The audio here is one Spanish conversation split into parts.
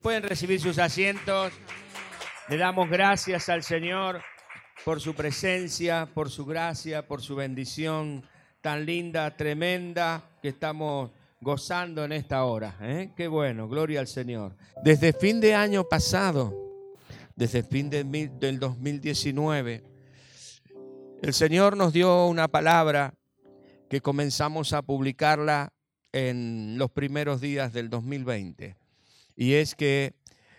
Pueden recibir sus asientos. Le damos gracias al Señor por su presencia, por su gracia, por su bendición tan linda, tremenda que estamos gozando en esta hora. ¿eh? Qué bueno, gloria al Señor. Desde fin de año pasado, desde fin del 2019, el Señor nos dio una palabra que comenzamos a publicarla en los primeros días del 2020 y es que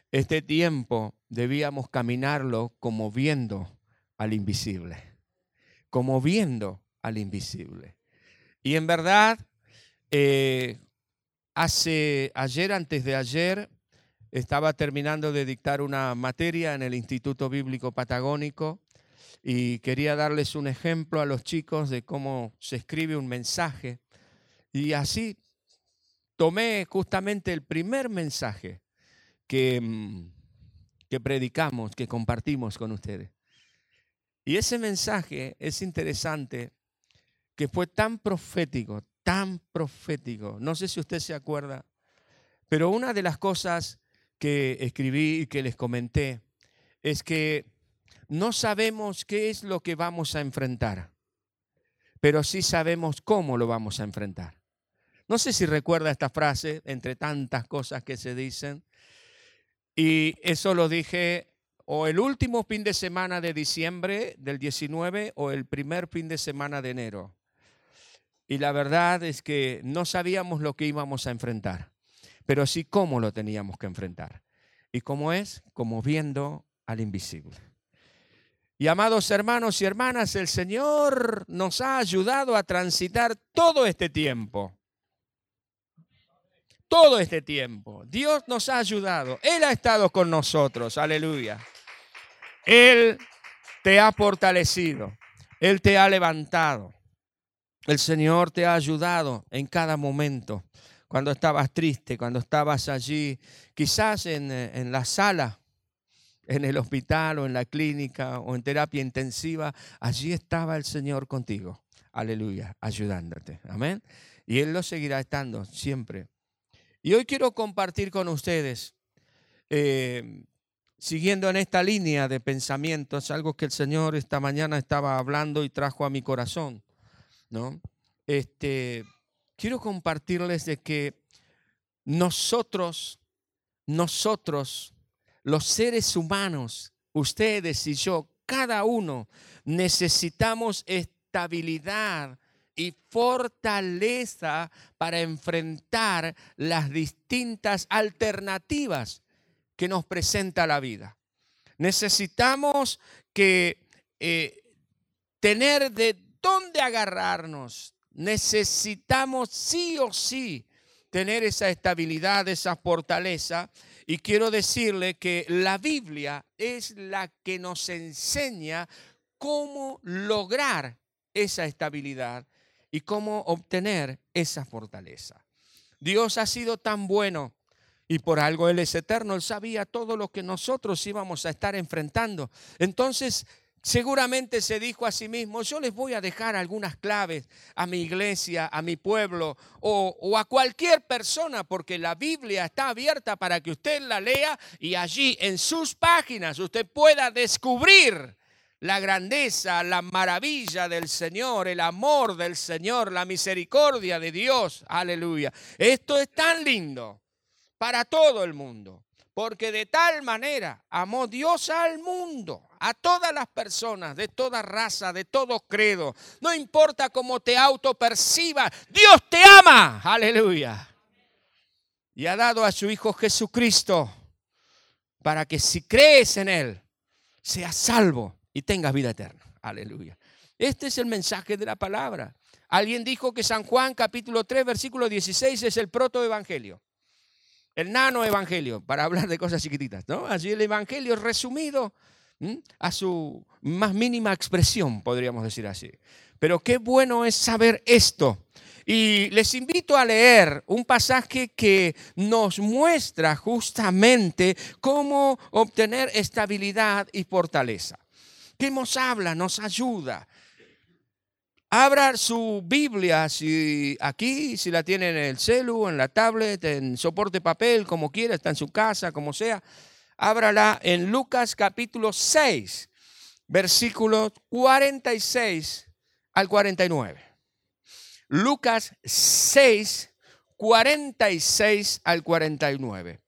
este tiempo debíamos caminarlo como viendo al invisible, como viendo al invisible. Y en verdad, eh, hace ayer, antes de ayer, estaba terminando de dictar una materia en el Instituto Bíblico Patagónico y quería darles un ejemplo a los chicos de cómo se escribe un mensaje. Y así tomé justamente el primer mensaje que, mm, que predicamos, que compartimos con ustedes. Y ese mensaje es interesante, que fue tan profético, tan profético. No sé si usted se acuerda, pero una de las cosas que escribí y que les comenté es que no sabemos qué es lo que vamos a enfrentar, pero sí sabemos cómo lo vamos a enfrentar. No sé si recuerda esta frase, entre tantas cosas que se dicen. Y eso lo dije o el último fin de semana de diciembre del 19 o el primer fin de semana de enero. Y la verdad es que no sabíamos lo que íbamos a enfrentar, pero sí cómo lo teníamos que enfrentar. ¿Y cómo es? Como viendo al invisible. Y amados hermanos y hermanas, el Señor nos ha ayudado a transitar todo este tiempo todo este tiempo. Dios nos ha ayudado. Él ha estado con nosotros. Aleluya. Él te ha fortalecido. Él te ha levantado. El Señor te ha ayudado en cada momento. Cuando estabas triste, cuando estabas allí, quizás en, en la sala, en el hospital o en la clínica o en terapia intensiva, allí estaba el Señor contigo. Aleluya, ayudándote. Amén. Y Él lo seguirá estando siempre y hoy quiero compartir con ustedes, eh, siguiendo en esta línea de pensamientos, algo que el Señor esta mañana estaba hablando y trajo a mi corazón. ¿no? Este, quiero compartirles de que nosotros, nosotros, los seres humanos, ustedes y yo, cada uno, necesitamos estabilidad y fortaleza para enfrentar las distintas alternativas que nos presenta la vida. Necesitamos que eh, tener de dónde agarrarnos. Necesitamos sí o sí tener esa estabilidad, esa fortaleza. Y quiero decirle que la Biblia es la que nos enseña cómo lograr esa estabilidad y cómo obtener esa fortaleza. Dios ha sido tan bueno y por algo Él es eterno. Él sabía todo lo que nosotros íbamos a estar enfrentando. Entonces, seguramente se dijo a sí mismo, yo les voy a dejar algunas claves a mi iglesia, a mi pueblo o, o, a cualquier persona, porque la Biblia está abierta para que usted la lea y allí en sus páginas usted pueda descubrir la grandeza, la maravilla del Señor, el amor del Señor, la misericordia de Dios. Aleluya. Esto es tan lindo para todo el mundo, porque de tal manera amó Dios al mundo, a todas las personas, de toda raza, de todo credo. No importa cómo te autoperciba, Dios te ama. Aleluya. Y ha dado a su Hijo Jesucristo para que si crees en Él, seas salvo y tengas vida eterna. Aleluya. Este es el mensaje de la palabra. Alguien dijo que San Juan capítulo 3 versículo 16 es el protoevangelio. El nano evangelio, para hablar de cosas chiquititas, ¿no? Así el evangelio resumido a su más mínima expresión, podríamos decir así. Pero qué bueno es saber esto. Y les invito a leer un pasaje que nos muestra justamente cómo obtener estabilidad y fortaleza que nos habla, nos ayuda. Abra su Biblia, si aquí, si la tiene en el celu, en la tablet, en soporte papel, como quiera, está en su casa, como sea. Ábrala en Lucas capítulo 6, versículos 46 al 49. Lucas 6, 46 al 49.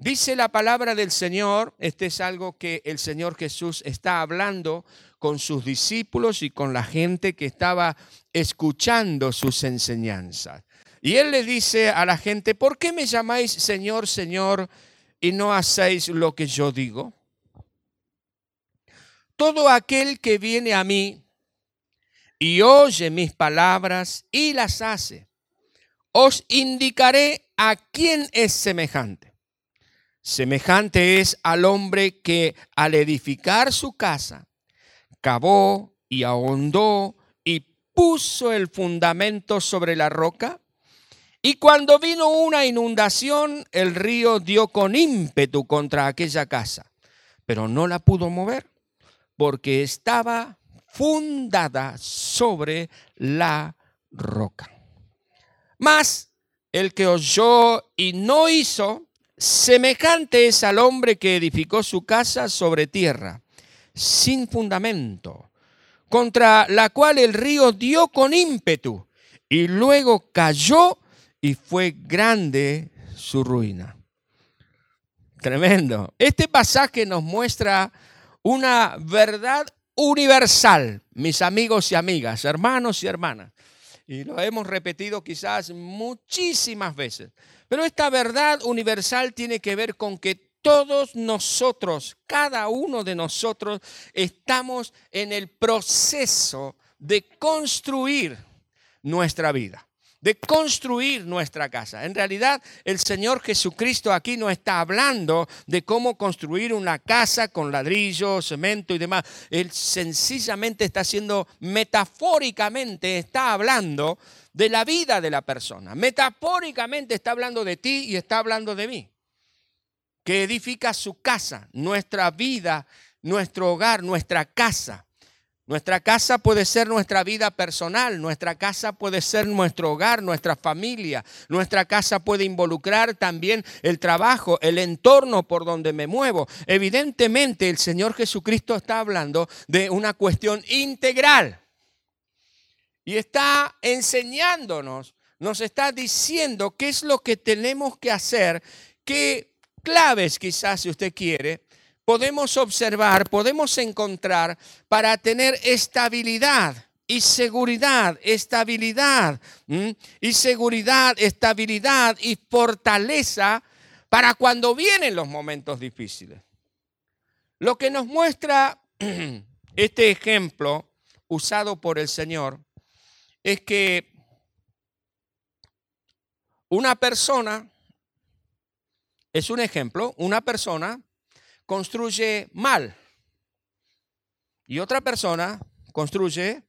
Dice la palabra del Señor, este es algo que el Señor Jesús está hablando con sus discípulos y con la gente que estaba escuchando sus enseñanzas. Y él le dice a la gente, ¿por qué me llamáis Señor, Señor y no hacéis lo que yo digo? Todo aquel que viene a mí y oye mis palabras y las hace, os indicaré a quién es semejante Semejante es al hombre que al edificar su casa, cavó y ahondó y puso el fundamento sobre la roca. Y cuando vino una inundación, el río dio con ímpetu contra aquella casa, pero no la pudo mover porque estaba fundada sobre la roca. Mas el que oyó y no hizo, Semejante es al hombre que edificó su casa sobre tierra, sin fundamento, contra la cual el río dio con ímpetu y luego cayó y fue grande su ruina. Tremendo. Este pasaje nos muestra una verdad universal, mis amigos y amigas, hermanos y hermanas. Y lo hemos repetido quizás muchísimas veces. Pero esta verdad universal tiene que ver con que todos nosotros, cada uno de nosotros, estamos en el proceso de construir nuestra vida de construir nuestra casa. En realidad, el Señor Jesucristo aquí no está hablando de cómo construir una casa con ladrillo, cemento y demás. Él sencillamente está haciendo, metafóricamente, está hablando de la vida de la persona. Metafóricamente está hablando de ti y está hablando de mí. Que edifica su casa, nuestra vida, nuestro hogar, nuestra casa. Nuestra casa puede ser nuestra vida personal, nuestra casa puede ser nuestro hogar, nuestra familia, nuestra casa puede involucrar también el trabajo, el entorno por donde me muevo. Evidentemente el Señor Jesucristo está hablando de una cuestión integral. Y está enseñándonos, nos está diciendo qué es lo que tenemos que hacer, qué claves quizás si usted quiere, podemos observar, podemos encontrar para tener estabilidad y seguridad, estabilidad y seguridad, estabilidad y fortaleza para cuando vienen los momentos difíciles. Lo que nos muestra este ejemplo usado por el Señor es que una persona, es un ejemplo, una persona construye mal y otra persona construye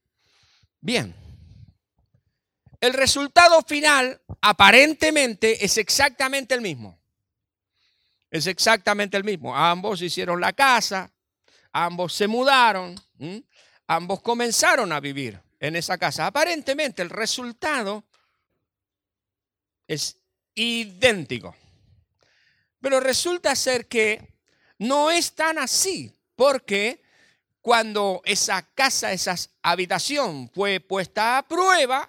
bien. El resultado final aparentemente es exactamente el mismo. Es exactamente el mismo. Ambos hicieron la casa, ambos se mudaron, ambos comenzaron a vivir en esa casa. Aparentemente el resultado es idéntico. Pero resulta ser que no es tan así, porque cuando esa casa, esa habitación fue puesta a prueba,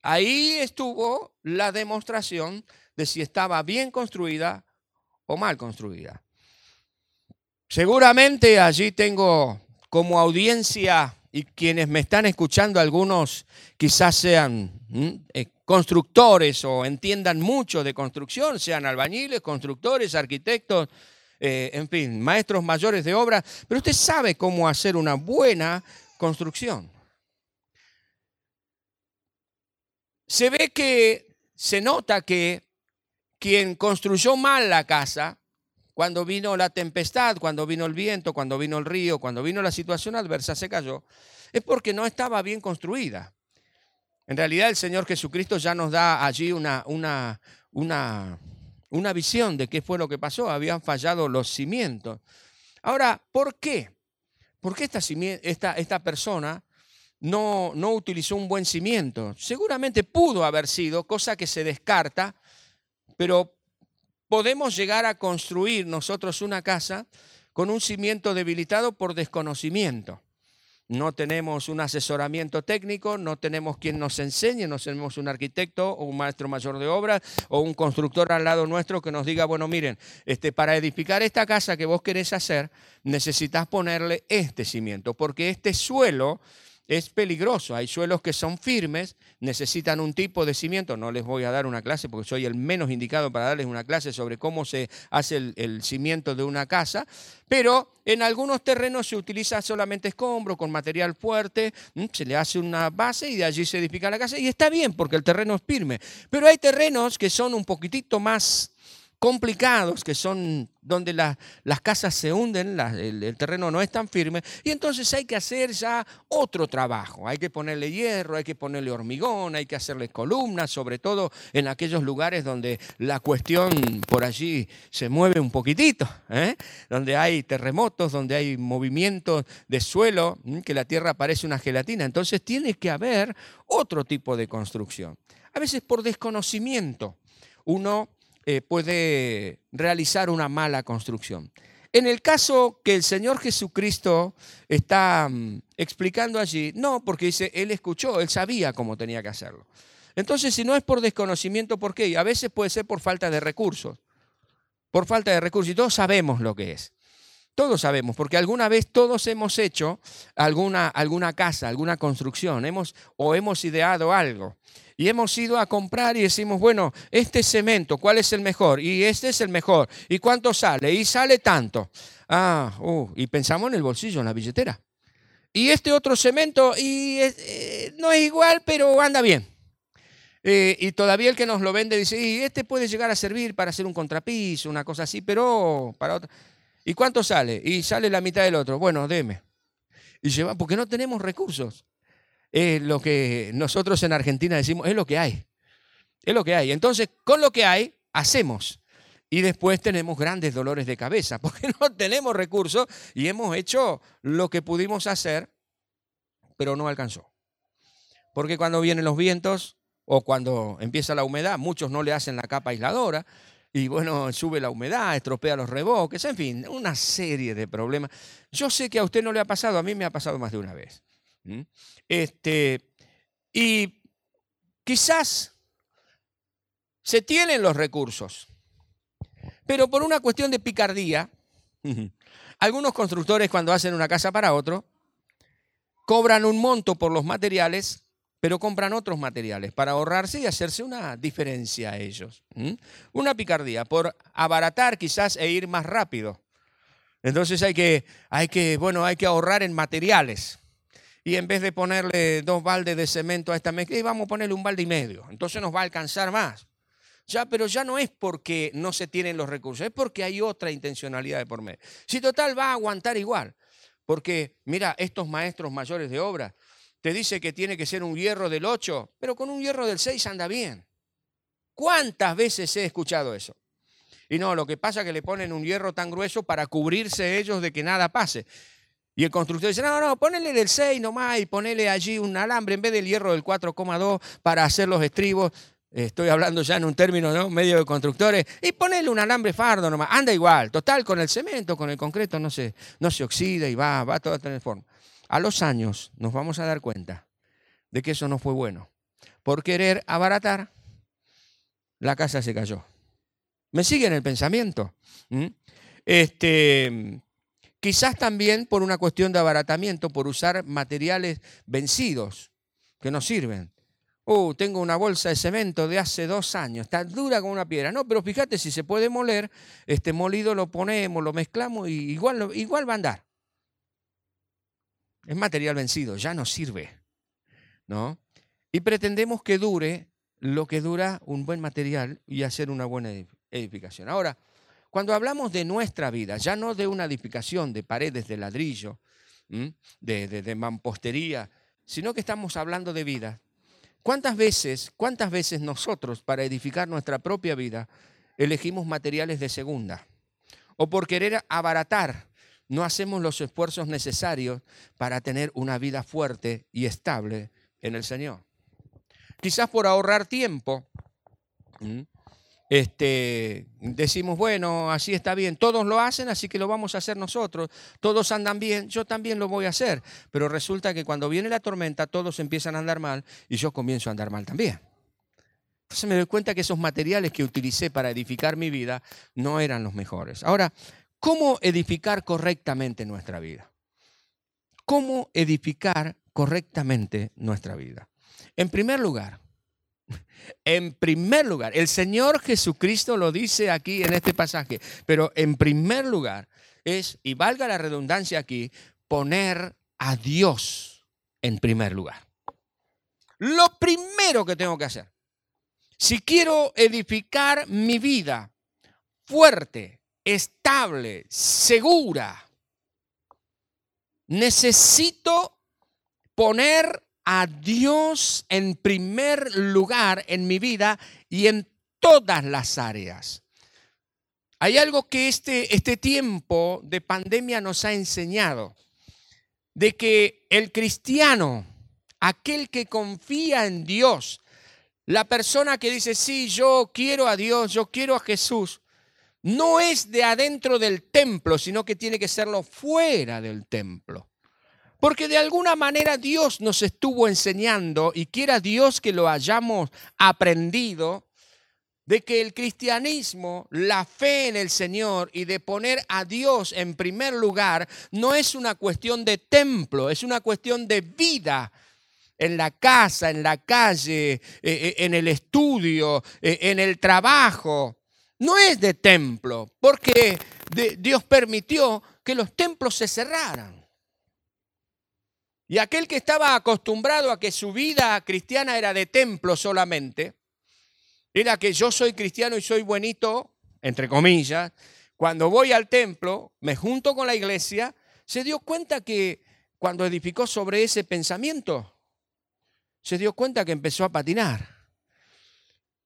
ahí estuvo la demostración de si estaba bien construida o mal construida. Seguramente allí tengo como audiencia y quienes me están escuchando, algunos quizás sean eh, constructores o entiendan mucho de construcción, sean albañiles, constructores, arquitectos, eh, en fin, maestros mayores de obra, pero usted sabe cómo hacer una buena construcción. Se ve que, se nota que quien construyó mal la casa cuando vino la tempestad, cuando vino el viento, cuando vino el río, cuando vino la situación adversa, se cayó, es porque no estaba bien construida. En realidad el Señor Jesucristo ya nos da allí una, una, una, una visión de qué fue lo que pasó. Habían fallado los cimientos. Ahora, ¿por qué? ¿por qué esta, esta, esta persona no, no utilizó un buen cimiento? Seguramente pudo haber sido, cosa que se descarta, pero podemos llegar a construir nosotros una casa con un cimiento debilitado por desconocimiento. No tenemos un asesoramiento técnico, no tenemos quien nos enseñe, no tenemos un arquitecto o un maestro mayor de obras o un constructor al lado nuestro que nos diga, bueno, miren, este, para edificar esta casa que vos querés hacer, necesitas ponerle este cimiento, porque este suelo es peligroso. Hay suelos que son firmes, necesitan un tipo de cimiento. No les voy a dar una clase porque soy el menos indicado para darles una clase sobre cómo se hace el, cimiento de una casa, pero en algunos terrenos se utiliza solamente escombro con material fuerte, se le hace una base y de allí se edifica la casa y está bien porque el terreno es firme. Pero hay terrenos que son un poquitito más complicados, que son donde las casas se hunden, el, terreno no es tan firme, y entonces hay que hacer ya otro trabajo. Hay que ponerle hierro, hay que ponerle hormigón, hay que hacerle columnas, sobre todo en aquellos lugares donde la cuestión por allí se mueve un poquitito, ¿eh? donde hay terremotos, donde hay movimientos de suelo, que la tierra parece una gelatina. Entonces tiene que haber otro tipo de construcción. A veces por desconocimiento uno eh, puede realizar una mala construcción. En el caso que el Señor Jesucristo está mm, explicando allí, no, porque dice, Él escuchó, Él sabía cómo tenía que hacerlo. Entonces, si no es por desconocimiento, ¿por qué? A veces puede ser por falta de recursos. Por falta de recursos. Y todos sabemos lo que es. Todos sabemos, porque alguna vez todos hemos hecho alguna, alguna casa, alguna construcción, hemos, o hemos ideado algo y hemos ido a comprar y decimos, bueno, este cemento, ¿cuál es el mejor? Y este es el mejor. ¿Y cuánto sale? Y sale tanto. Ah, uh, y pensamos en el bolsillo, en la billetera. Y este otro cemento, y eh, no es igual, pero anda bien. Eh, y todavía el que nos lo vende dice, y este puede llegar a servir para hacer un contrapiso, una cosa así, pero para otra. ¿Y cuánto sale? Y sale la mitad del otro. Bueno, deme. Y lleva, porque no tenemos recursos es lo que nosotros en Argentina decimos, es lo que hay. Es lo que hay. Entonces, con lo que hay, hacemos. Y después tenemos grandes dolores de cabeza porque no tenemos recursos y hemos hecho lo que pudimos hacer, pero no alcanzó. Porque cuando vienen los vientos o cuando empieza la humedad, muchos no le hacen la capa aisladora y bueno, sube la humedad, estropea los reboques, en fin, una serie de problemas. Yo sé que a usted no le ha pasado, a mí me ha pasado más de una vez. Este, y quizás se tienen los recursos, pero por una cuestión de picardía, algunos constructores cuando hacen una casa para otro, cobran un monto por los materiales, pero compran otros materiales para ahorrarse y hacerse una diferencia a ellos. Una picardía, por abaratar quizás e ir más rápido. Entonces hay que, hay que, bueno, hay que ahorrar en materiales y en vez de ponerle dos baldes de cemento a esta mezcla, vamos a ponerle un balde y medio. Entonces nos va a alcanzar más. Ya, pero ya no es porque no se tienen los recursos, es porque hay otra intencionalidad de por medio. Si total va a aguantar igual, porque mira, estos maestros mayores de obra te dice que tiene que ser un hierro del 8, pero con un hierro del 6 anda bien. ¿Cuántas veces he escuchado eso? Y no, lo que pasa es que le ponen un hierro tan grueso para cubrirse ellos de que nada pase. Y el constructor dice, no, no, ponele del 6 nomás y ponele allí un alambre en vez del hierro del 4,2 para hacer los estribos. Estoy hablando ya en un término ¿no? medio de constructores. Y ponele un alambre fardo nomás. Anda igual. Total, con el cemento, con el concreto, no se, no se oxida y va, va todo a tener forma. A los años nos vamos a dar cuenta de que eso no fue bueno. Por querer abaratar, la casa se cayó. ¿Me siguen el pensamiento? Este, Quizás también por una cuestión de abaratamiento, por usar materiales vencidos que no sirven. Oh, tengo una bolsa de cemento de hace dos años, está dura como una piedra. No, pero fíjate, si se puede moler, este molido lo ponemos, lo mezclamos y igual, igual va a andar. Es material vencido, ya no sirve. ¿no? Y pretendemos que dure lo que dura un buen material y hacer una buena edificación. Ahora, cuando hablamos de nuestra vida, ya no de una edificación de paredes de ladrillo, de, de, mampostería, sino que estamos hablando de vida. ¿Cuántas veces, cuántas veces nosotros para edificar nuestra propia vida elegimos materiales de segunda? O por querer abaratar, no hacemos los esfuerzos necesarios para tener una vida fuerte y estable en el Señor. Quizás por ahorrar tiempo, este, decimos, bueno, así está bien, todos lo hacen, así que lo vamos a hacer nosotros, todos andan bien, yo también lo voy a hacer, pero resulta que cuando viene la tormenta todos empiezan a andar mal y yo comienzo a andar mal también. Entonces me doy cuenta que esos materiales que utilicé para edificar mi vida no eran los mejores. Ahora, ¿cómo edificar correctamente nuestra vida? ¿Cómo edificar correctamente nuestra vida? En primer lugar, en primer lugar, el Señor Jesucristo lo dice aquí en este pasaje, pero en primer lugar es, y valga la redundancia aquí, poner a Dios en primer lugar. Lo primero que tengo que hacer, si quiero edificar mi vida fuerte, estable, segura, necesito poner a Dios en primer lugar en mi vida y en todas las áreas. Hay algo que este, este tiempo de pandemia nos ha enseñado, de que el cristiano, aquel que confía en Dios, la persona que dice, sí, yo quiero a Dios, yo quiero a Jesús, no es de adentro del templo, sino que tiene que serlo fuera del templo. Porque de alguna manera Dios nos estuvo enseñando, y quiera Dios que lo hayamos aprendido, de que el cristianismo, la fe en el Señor y de poner a Dios en primer lugar, no es una cuestión de templo, es una cuestión de vida en la casa, en la calle, eh, eh, en el estudio, eh, en el trabajo. No es de templo, porque Dios permitió que los templos se cerraran. Y aquel que estaba acostumbrado a que su vida cristiana era de templo solamente, era que yo soy cristiano y soy buenito, entre comillas, cuando voy al templo, me junto con la iglesia, se dio cuenta que cuando edificó sobre ese pensamiento, se dio cuenta que empezó a patinar.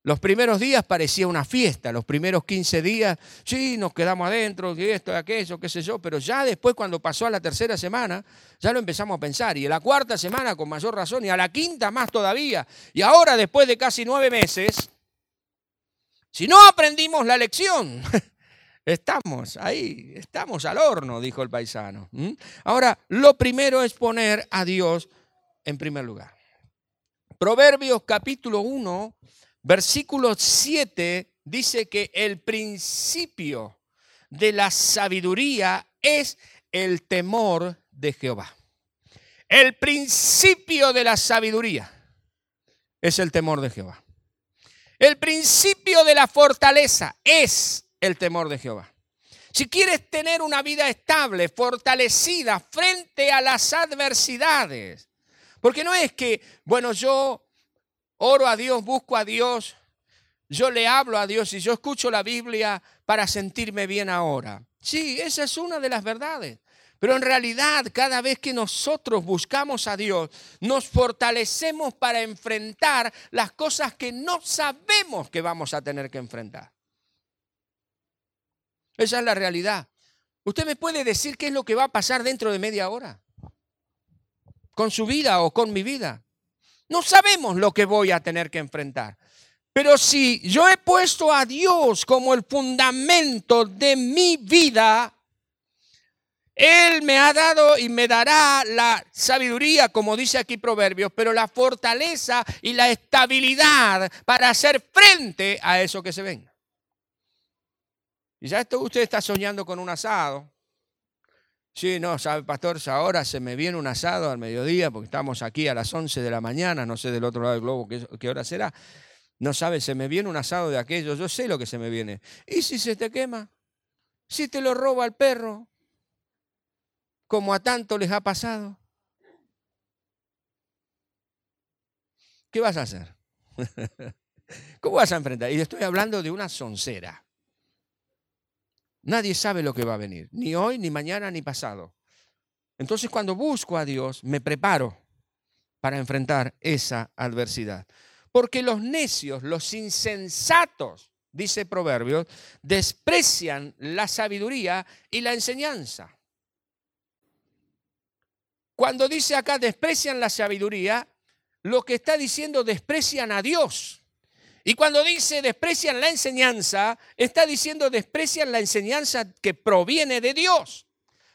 Los primeros días parecía una fiesta, los primeros 15 días, sí, nos quedamos adentro, y esto, y aquello, qué sé yo, pero ya después cuando pasó a la tercera semana, ya lo empezamos a pensar, y a la cuarta semana con mayor razón, y a la quinta más todavía, y ahora después de casi nueve meses, si no aprendimos la lección, estamos ahí, estamos al horno, dijo el paisano. Ahora, lo primero es poner a Dios en primer lugar. Proverbios capítulo 1 Versículo 7 dice que el principio de la sabiduría es el temor de Jehová. El principio de la sabiduría es el temor de Jehová. El principio de la fortaleza es el temor de Jehová. Si quieres tener una vida estable, fortalecida frente a las adversidades, porque no es que, bueno, yo oro a Dios, busco a Dios, yo le hablo a Dios y yo escucho la Biblia para sentirme bien ahora. Sí, esa es una de las verdades. Pero en realidad, cada vez que nosotros buscamos a Dios, nos fortalecemos para enfrentar las cosas que no sabemos que vamos a tener que enfrentar. Esa es la realidad. ¿Usted me puede decir qué es lo que va a pasar dentro de media hora? Con su vida o con mi vida. No sabemos lo que voy a tener que enfrentar. Pero si yo he puesto a Dios como el fundamento de mi vida, Él me ha dado y me dará la sabiduría, como dice aquí Proverbios, pero la fortaleza y la estabilidad para hacer frente a eso que se venga. Y ya esto usted está soñando con un asado, Sí, no, sabe, pastor, ahora se me viene un asado al mediodía porque estamos aquí a las 11 de la mañana, no sé del otro lado del globo qué, hora será. No sabe, se me viene un asado de aquello, yo sé lo que se me viene. ¿Y si se te quema? ¿Si te lo roba el perro? Como a tanto les ha pasado. ¿Qué vas a hacer? ¿Cómo vas a enfrentar? Y estoy hablando de una soncera. Nadie sabe lo que va a venir, ni hoy, ni mañana, ni pasado. Entonces cuando busco a Dios, me preparo para enfrentar esa adversidad. Porque los necios, los insensatos, dice Proverbios, desprecian la sabiduría y la enseñanza. cuando dice acá desprecian la sabiduría, lo que está diciendo desprecian a Dios. Y cuando dice desprecian la enseñanza, está diciendo desprecian la enseñanza que proviene de Dios.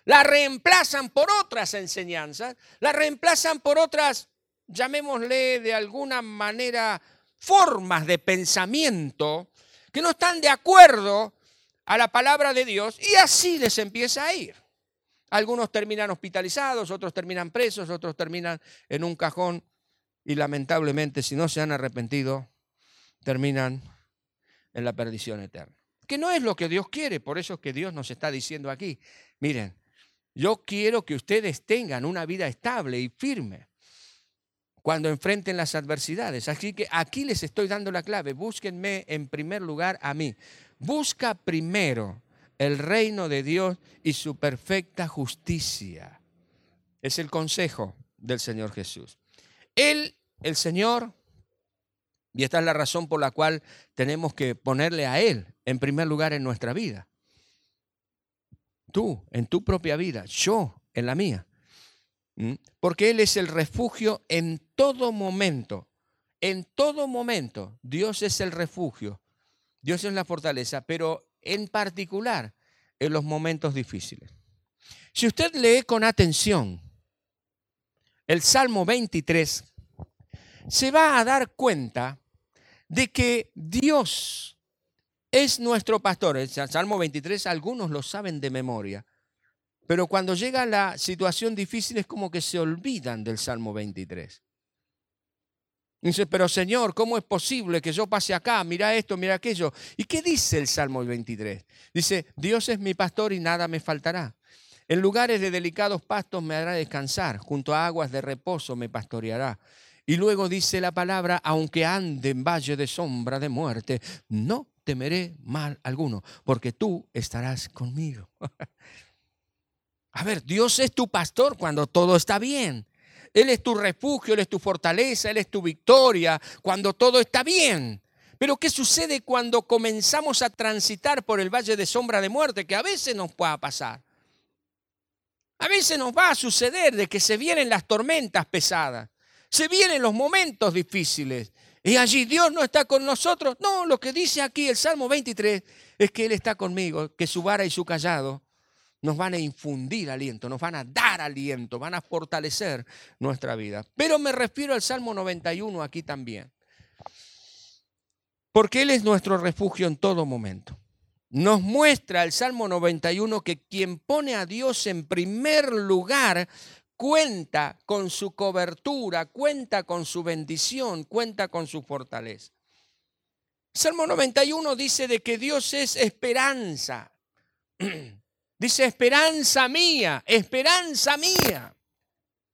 La reemplazan por otras enseñanzas, la reemplazan por otras, llamémosle de alguna manera, formas de pensamiento que no están de acuerdo a la palabra de Dios y así les empieza a ir. Algunos terminan hospitalizados, otros terminan presos, otros terminan en un cajón y lamentablemente si no se han arrepentido, terminan en la perdición eterna. Que no es lo que Dios quiere, por eso es que Dios nos está diciendo aquí, miren, yo quiero que ustedes tengan una vida estable y firme cuando enfrenten las adversidades. Así que aquí les estoy dando la clave. Búsquenme en primer lugar a mí. Busca primero el reino de Dios y su perfecta justicia. Es el consejo del Señor Jesús. Él, el Señor, y esta es la razón por la cual tenemos que ponerle a Él en primer lugar en nuestra vida. Tú, en tu propia vida, yo, en la mía. ¿Mm? Porque Él es el refugio en todo momento. En todo momento, Dios es el refugio. Dios es la fortaleza, pero en particular en los momentos difíciles. Si usted lee con atención el Salmo 23, se va a dar cuenta de que Dios es nuestro pastor. El Salmo 23 algunos lo saben de memoria, pero cuando llega la situación difícil es como que se olvidan del Salmo 23. Dice, pero Señor, ¿cómo es posible que yo pase acá? Mira esto, mira aquello. ¿Y qué dice el Salmo 23? Dice, Dios es mi pastor y nada me faltará. En lugares de delicados pastos me hará descansar, junto a aguas de reposo me pastoreará. Y luego dice la palabra, aunque ande en valle de sombra de muerte, no temeré mal alguno, porque tú estarás conmigo. A ver, Dios es tu pastor cuando todo está bien. Él es tu refugio, Él es tu fortaleza, Él es tu victoria, cuando todo está bien. Pero ¿qué sucede cuando comenzamos a transitar por el valle de sombra de muerte? Que a veces nos pueda pasar. A veces nos va a suceder de que se vienen las tormentas pesadas, se vienen los momentos difíciles. Y allí Dios no está con nosotros. No, lo que dice aquí el Salmo 23 es que Él está conmigo, que su vara y su callado nos van a infundir aliento, nos van a dar aliento, van a fortalecer nuestra vida. Pero me refiero al Salmo 91 aquí también. Porque Él es nuestro refugio en todo momento. Nos muestra el Salmo 91 que quien pone a Dios en primer lugar cuenta con su cobertura, cuenta con su bendición, cuenta con su fortaleza. Salmo 91 dice de que Dios es esperanza. Dice, esperanza mía, esperanza mía.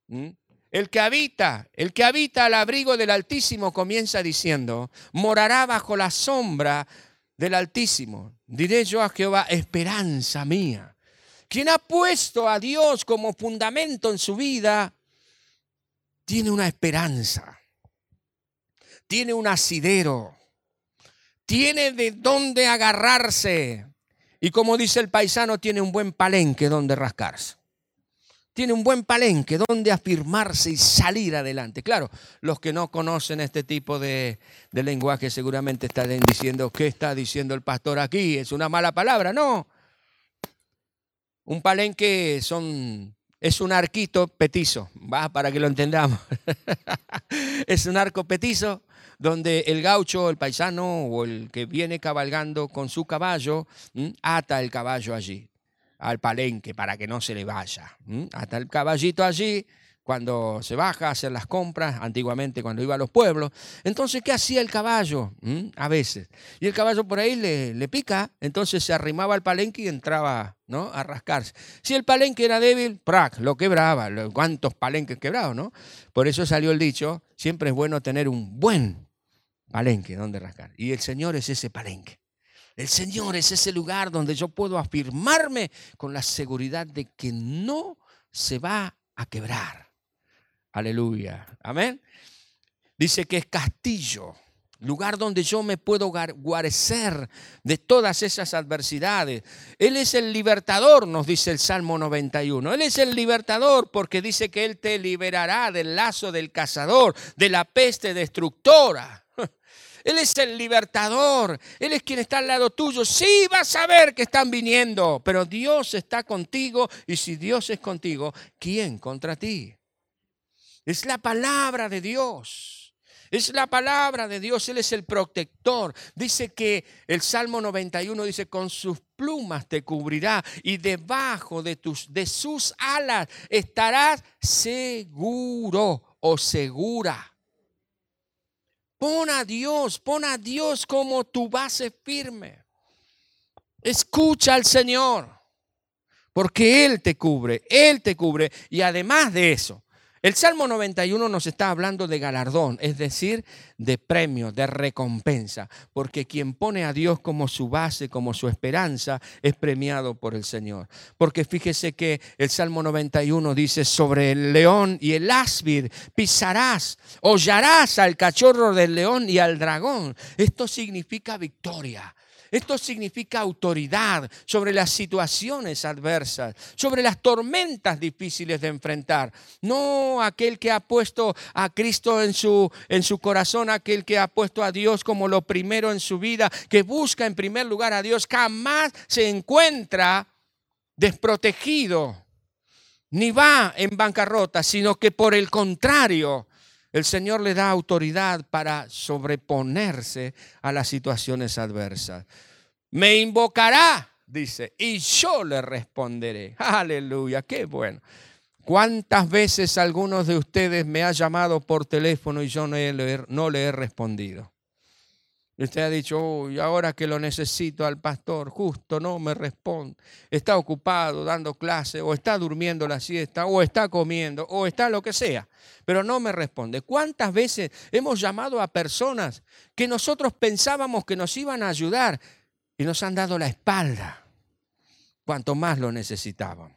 ¿Mm? El que habita, el que habita al abrigo del Altísimo comienza diciendo, morará bajo la sombra del Altísimo. Diré yo a Jehová, esperanza mía. Quien ha puesto a Dios como fundamento en su vida, tiene una esperanza, tiene un asidero, tiene de dónde agarrarse. Y como dice el paisano, tiene un buen palenque donde rascarse. Tiene un buen palenque donde afirmarse y salir adelante. Claro, los que no conocen este tipo de, de lenguaje seguramente estarán diciendo, ¿qué está diciendo el pastor aquí? ¿Es una mala palabra? No. Un palenque son, es un arquito petizo, ¿va? para que lo entendamos. es un arco petizo donde el gaucho, el paisano o el que viene cabalgando con su caballo, ata el caballo allí, al palenque, para que no se le vaya. Ata el caballito allí, cuando se baja a hacer las compras, antiguamente cuando iba a los pueblos. Entonces, ¿qué hacía el caballo? A veces. Y el caballo por ahí le, le, pica, entonces se arrimaba al palenque y entraba ¿no? a rascarse. Si el palenque era débil, ¡prac! lo quebraba. ¿Cuántos palenques quebrados? ¿no? Por eso salió el dicho, siempre es bueno tener un buen palenque donde rascar. Y el Señor es ese palenque. El Señor es ese lugar donde yo puedo afirmarme con la seguridad de que no se va a quebrar. Aleluya. Amén. Dice que es castillo lugar donde yo me puedo guarecer de todas esas adversidades. Él es el libertador, nos dice el Salmo 91. Él es el libertador porque dice que Él te liberará del lazo del cazador, de la peste destructora. Él es el libertador. Él es quien está al lado tuyo. Sí, vas a ver que están viniendo, pero Dios está contigo y si Dios es contigo, ¿quién contra ti? Es la palabra de Dios. Es la palabra de Dios, Él es el protector. Dice que el Salmo 91 dice, con sus plumas te cubrirá y debajo de, tus, de sus alas estarás seguro o segura. Pon a Dios, pon a Dios como tu base firme. Escucha al Señor, porque Él te cubre, Él te cubre. Y además de eso, el Salmo 91 nos está hablando de galardón, es decir, de premio, de recompensa, porque quien pone a Dios como su base, como su esperanza, es premiado por el Señor. Porque fíjese que el Salmo 91 dice, sobre el león y el áspid pisarás, hollarás al cachorro del león y al dragón. Esto significa victoria. Esto significa autoridad sobre las situaciones adversas, sobre las tormentas difíciles de enfrentar. No aquel que ha puesto a Cristo en su, en su corazón, aquel que ha puesto a Dios como lo primero en su vida, que busca en primer lugar a Dios, jamás se encuentra desprotegido, ni va en bancarrota, sino que por el contrario, el Señor le da autoridad para sobreponerse a las situaciones adversas. Me invocará, dice, y yo le responderé. Aleluya, qué bueno. ¿Cuántas veces algunos de ustedes me ha llamado por teléfono y yo no, le he respondido? Usted ha dicho, y ahora que lo necesito al pastor, justo no me responde. Está ocupado dando clase, o está durmiendo la siesta, o está comiendo, o está lo que sea, pero no me responde. ¿Cuántas veces hemos llamado a personas que nosotros pensábamos que nos iban a ayudar y nos han dado la espalda, cuanto más lo necesitaban?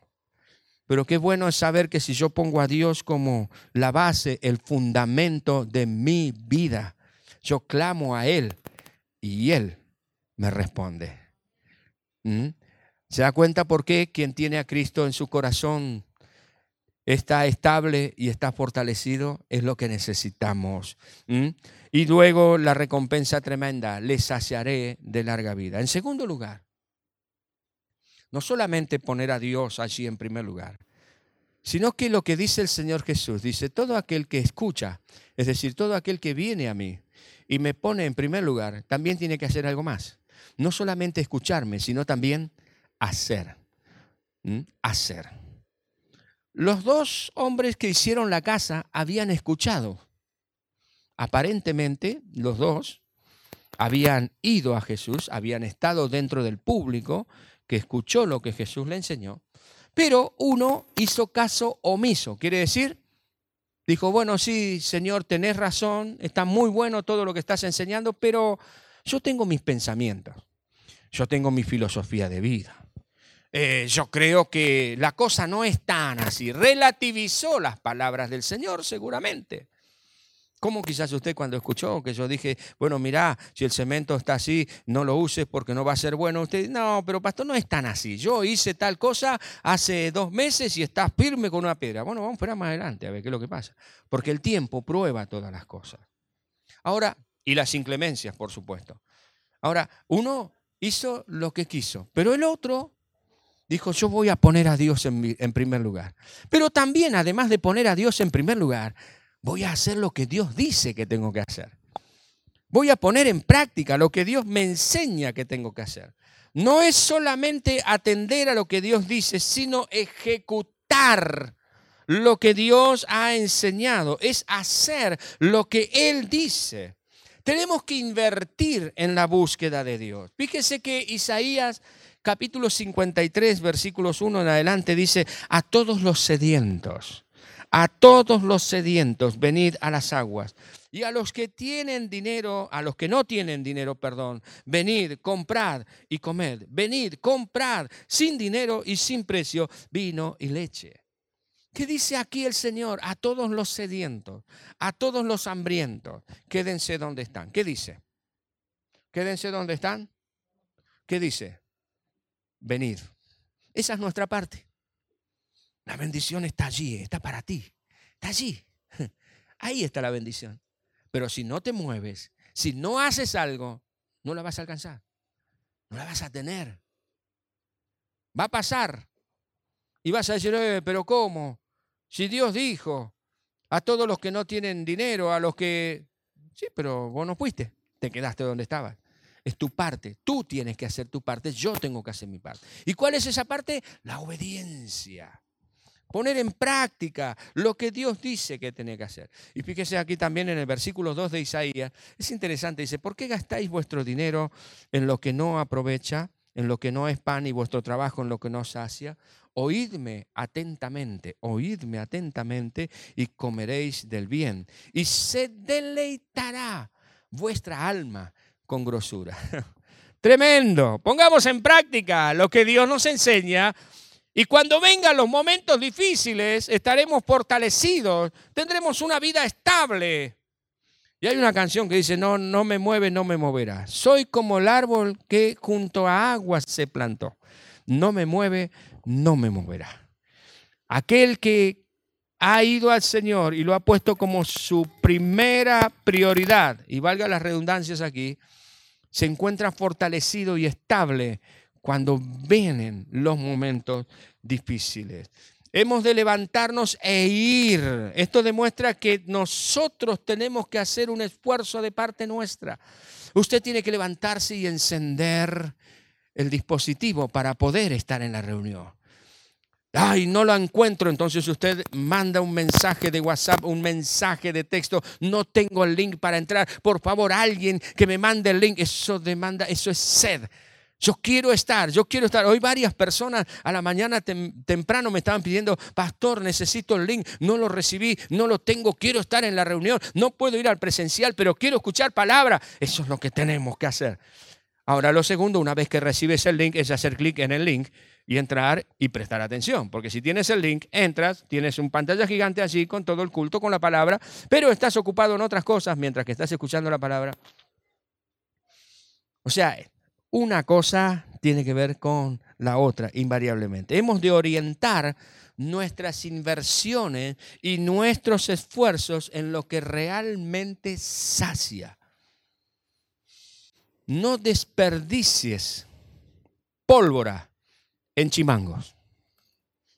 Pero qué bueno es saber que si yo pongo a Dios como la base, el fundamento de mi vida, yo clamo a Él y Él me responde. ¿Mm? ¿Se da cuenta por qué quien tiene a Cristo en su corazón está estable y está fortalecido? Es lo que necesitamos. ¿Mm? Y luego la recompensa tremenda, le saciaré de larga vida. En segundo lugar, no solamente poner a Dios allí en primer lugar, sino que lo que dice el Señor Jesús, dice, todo aquel que escucha, es decir, todo aquel que viene a mí, y me pone en primer lugar, también tiene que hacer algo más. No solamente escucharme, sino también hacer. ¿Mm? Hacer. Los dos hombres que hicieron la casa habían escuchado. Aparentemente, los dos habían ido a Jesús, habían estado dentro del público que escuchó lo que Jesús le enseñó, pero uno hizo caso omiso, quiere decir, Dijo, bueno, sí, Señor, tenés razón, está muy bueno todo lo que estás enseñando, pero yo tengo mis pensamientos, yo tengo mi filosofía de vida. Eh, yo creo que la cosa no es tan así. Relativizó las palabras del Señor seguramente. ¿Cómo quizás usted cuando escuchó que yo dije, bueno, mira, si el cemento está así, no lo uses porque no va a ser bueno? Usted, no, pero pastor, no es tan así. Yo hice tal cosa hace dos meses y está firme con una piedra. Bueno, vamos a esperar más adelante a ver qué es lo que pasa. Porque el tiempo prueba todas las cosas. Ahora, y las inclemencias, por supuesto. Ahora, uno hizo lo que quiso, pero el otro dijo, yo voy a poner a Dios en primer lugar. Pero también, además de poner a Dios en primer lugar, voy a hacer lo que Dios dice que tengo que hacer. Voy a poner en práctica lo que Dios me enseña que tengo que hacer. No es solamente atender a lo que Dios dice, sino ejecutar lo que Dios ha enseñado. Es hacer lo que Él dice. Tenemos que invertir en la búsqueda de Dios. Fíjese que Isaías capítulo 53, versículos 1 en adelante dice, a todos los sedientos a todos los sedientos, venid a las aguas. Y a los que tienen dinero, a los que no tienen dinero, perdón, venid, comprad y comed. Venid, comprad sin dinero y sin precio vino y leche. ¿Qué dice aquí el Señor? A todos los sedientos, a todos los hambrientos, quédense donde están. ¿Qué dice? Quédense donde están. ¿Qué dice? Venid. Esa es nuestra parte. La bendición está allí, está para ti. Está allí. Ahí está la bendición. Pero si no te mueves, si no haces algo, no la vas a alcanzar. No la vas a tener. Va a pasar. Y vas a decir, eh, pero ¿cómo? Si Dios dijo a todos los que no tienen dinero, a los que... Sí, pero vos no fuiste, te quedaste donde estabas. Es tu parte, tú tienes que hacer tu parte, yo tengo que hacer mi parte. ¿Y cuál es esa parte? La obediencia poner en práctica lo que Dios dice que tiene que hacer. Y fíjese aquí también en el versículo 2 de Isaías, es interesante, dice, ¿por qué gastáis vuestro dinero en lo que no aprovecha, en lo que no es pan y vuestro trabajo en lo que no sacia? Oídme atentamente, oídme atentamente y comeréis del bien. Y se deleitará vuestra alma con grosura. Tremendo. Pongamos en práctica lo que Dios nos enseña y cuando vengan los momentos difíciles, estaremos fortalecidos, tendremos una vida estable. Y hay una canción que dice, no, no me mueve, no me moverá. Soy como el árbol que junto a aguas se plantó. No me mueve, no me moverá. Aquel que ha ido al Señor y lo ha puesto como su primera prioridad, y valga las redundancias aquí, se encuentra fortalecido y estable cuando vienen los momentos difíciles. Hemos de levantarnos e ir. Esto demuestra que nosotros tenemos que hacer un esfuerzo de parte nuestra. Usted tiene que levantarse y encender el dispositivo para poder estar en la reunión. Ay, no lo encuentro. Entonces usted manda un mensaje de WhatsApp, un mensaje de texto. No tengo el link para entrar. Por favor, alguien que me mande el link. Eso demanda, eso es sed yo quiero estar, yo quiero estar. Hoy varias personas a la mañana temprano me estaban pidiendo, pastor, necesito el link, no lo recibí, no lo tengo, quiero estar en la reunión, no puedo ir al presencial, pero quiero escuchar palabra. Eso es lo que tenemos que hacer. Ahora lo segundo, una vez que recibes el link, es hacer clic en el link y entrar y prestar atención. Porque si tienes el link, entras, tienes un pantalla gigante allí con todo el culto, con la palabra, pero estás ocupado en otras cosas mientras que estás escuchando la palabra. O sea, una cosa tiene que ver con la otra, invariablemente. Hemos de orientar nuestras inversiones y nuestros esfuerzos en lo que realmente sacia. No desperdicies pólvora en chimangos.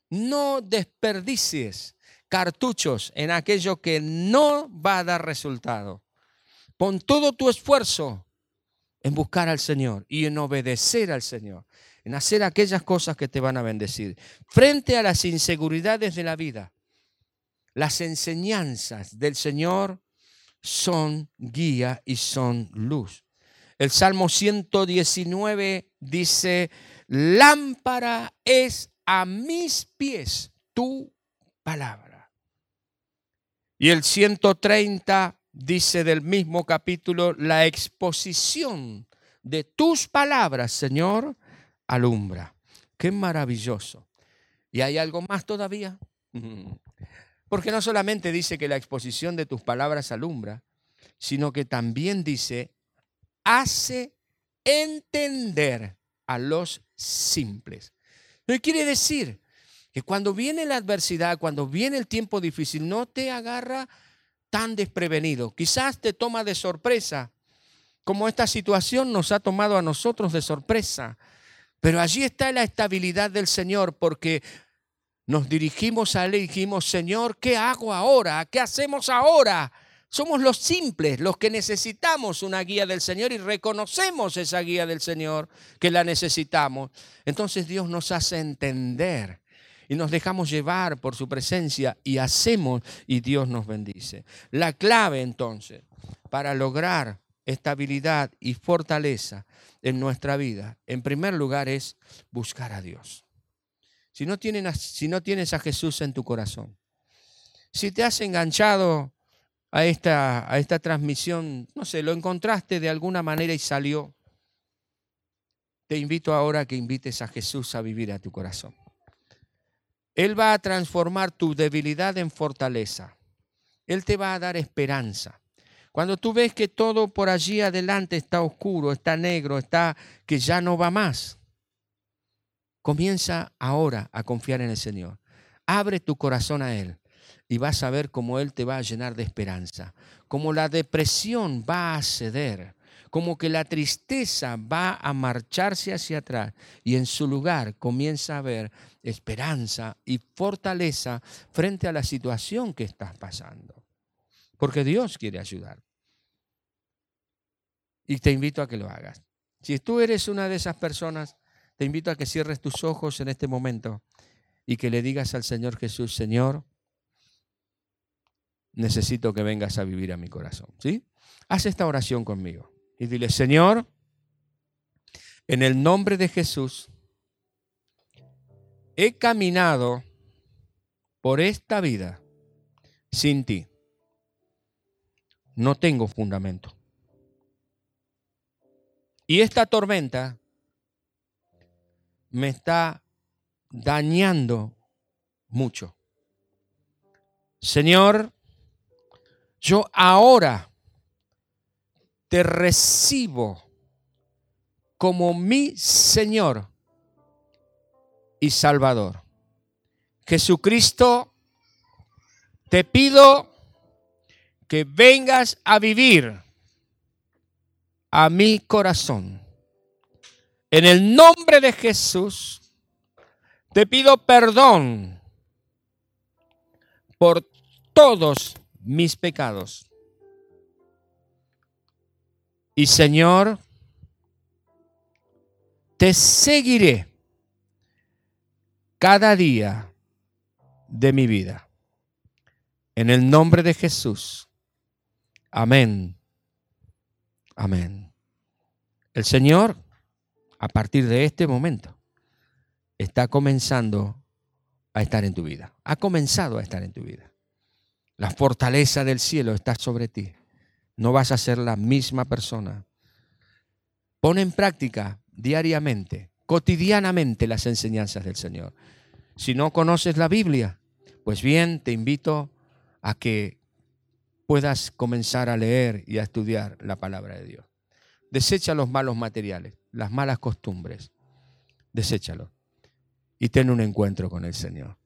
No desperdicies cartuchos en aquello que no va a dar resultado. Pon todo tu esfuerzo en buscar al Señor y en obedecer al Señor, en hacer aquellas cosas que te van a bendecir. Frente a las inseguridades de la vida, las enseñanzas del Señor son guía y son luz. El Salmo 119 dice, lámpara es a mis pies tu palabra. Y el 130 dice del mismo capítulo, la exposición de tus palabras, Señor, alumbra. Qué maravilloso. ¿Y hay algo más todavía? Porque no solamente dice que la exposición de tus palabras alumbra, sino que también dice, hace entender a los simples. ¿No quiere decir que cuando viene la adversidad, cuando viene el tiempo difícil, no te agarra tan desprevenido. Quizás te toma de sorpresa, como esta situación nos ha tomado a nosotros de sorpresa. Pero allí está la estabilidad del Señor, porque nos dirigimos a Él y dijimos, Señor, ¿qué hago ahora? ¿Qué hacemos ahora? Somos los simples, los que necesitamos una guía del Señor y reconocemos esa guía del Señor que la necesitamos. Entonces Dios nos hace entender y nos dejamos llevar por su presencia y hacemos y Dios nos bendice. La clave entonces para lograr estabilidad y fortaleza en nuestra vida, en primer lugar es buscar a Dios. Si no, tienes, si no tienes a Jesús en tu corazón, si te has enganchado a esta, a esta transmisión, no sé, lo encontraste de alguna manera y salió, te invito ahora a que invites a Jesús a vivir a tu corazón. Él va a transformar tu debilidad en fortaleza. Él te va a dar esperanza. Cuando tú ves que todo por allí adelante está oscuro, está negro, está que ya no va más, comienza ahora a confiar en el Señor. Abre tu corazón a Él y vas a ver cómo Él te va a llenar de esperanza, cómo la depresión va a ceder, como que la tristeza va a marcharse hacia atrás y en su lugar comienza a haber esperanza y fortaleza frente a la situación que estás pasando. Porque Dios quiere ayudar. Y te invito a que lo hagas. Si tú eres una de esas personas, te invito a que cierres tus ojos en este momento y que le digas al Señor Jesús, Señor, necesito que vengas a vivir a mi corazón. ¿Sí? Haz esta oración conmigo y dile, Señor, en el nombre de Jesús, he caminado por esta vida sin ti. No tengo fundamento. Y esta tormenta me está dañando mucho. Señor, yo ahora te recibo como mi Señor y Salvador. Jesucristo, te pido que vengas a vivir a mi corazón. En el nombre de Jesús, te pido perdón por todos mis pecados. Y Señor, te seguiré cada día de mi vida. En el nombre de Jesús. Amén. Amén. El Señor, a partir de este momento, está comenzando a estar en tu vida. Ha comenzado a estar en tu vida. La fortaleza del cielo está sobre ti. No vas a ser la misma persona. Pon en práctica diariamente, cotidianamente las enseñanzas del Señor. Si no conoces la Biblia, pues bien, te invito a que puedas comenzar a leer y a estudiar la palabra de Dios. Desecha los malos materiales, las malas costumbres. Deséchalo y ten un encuentro con el Señor.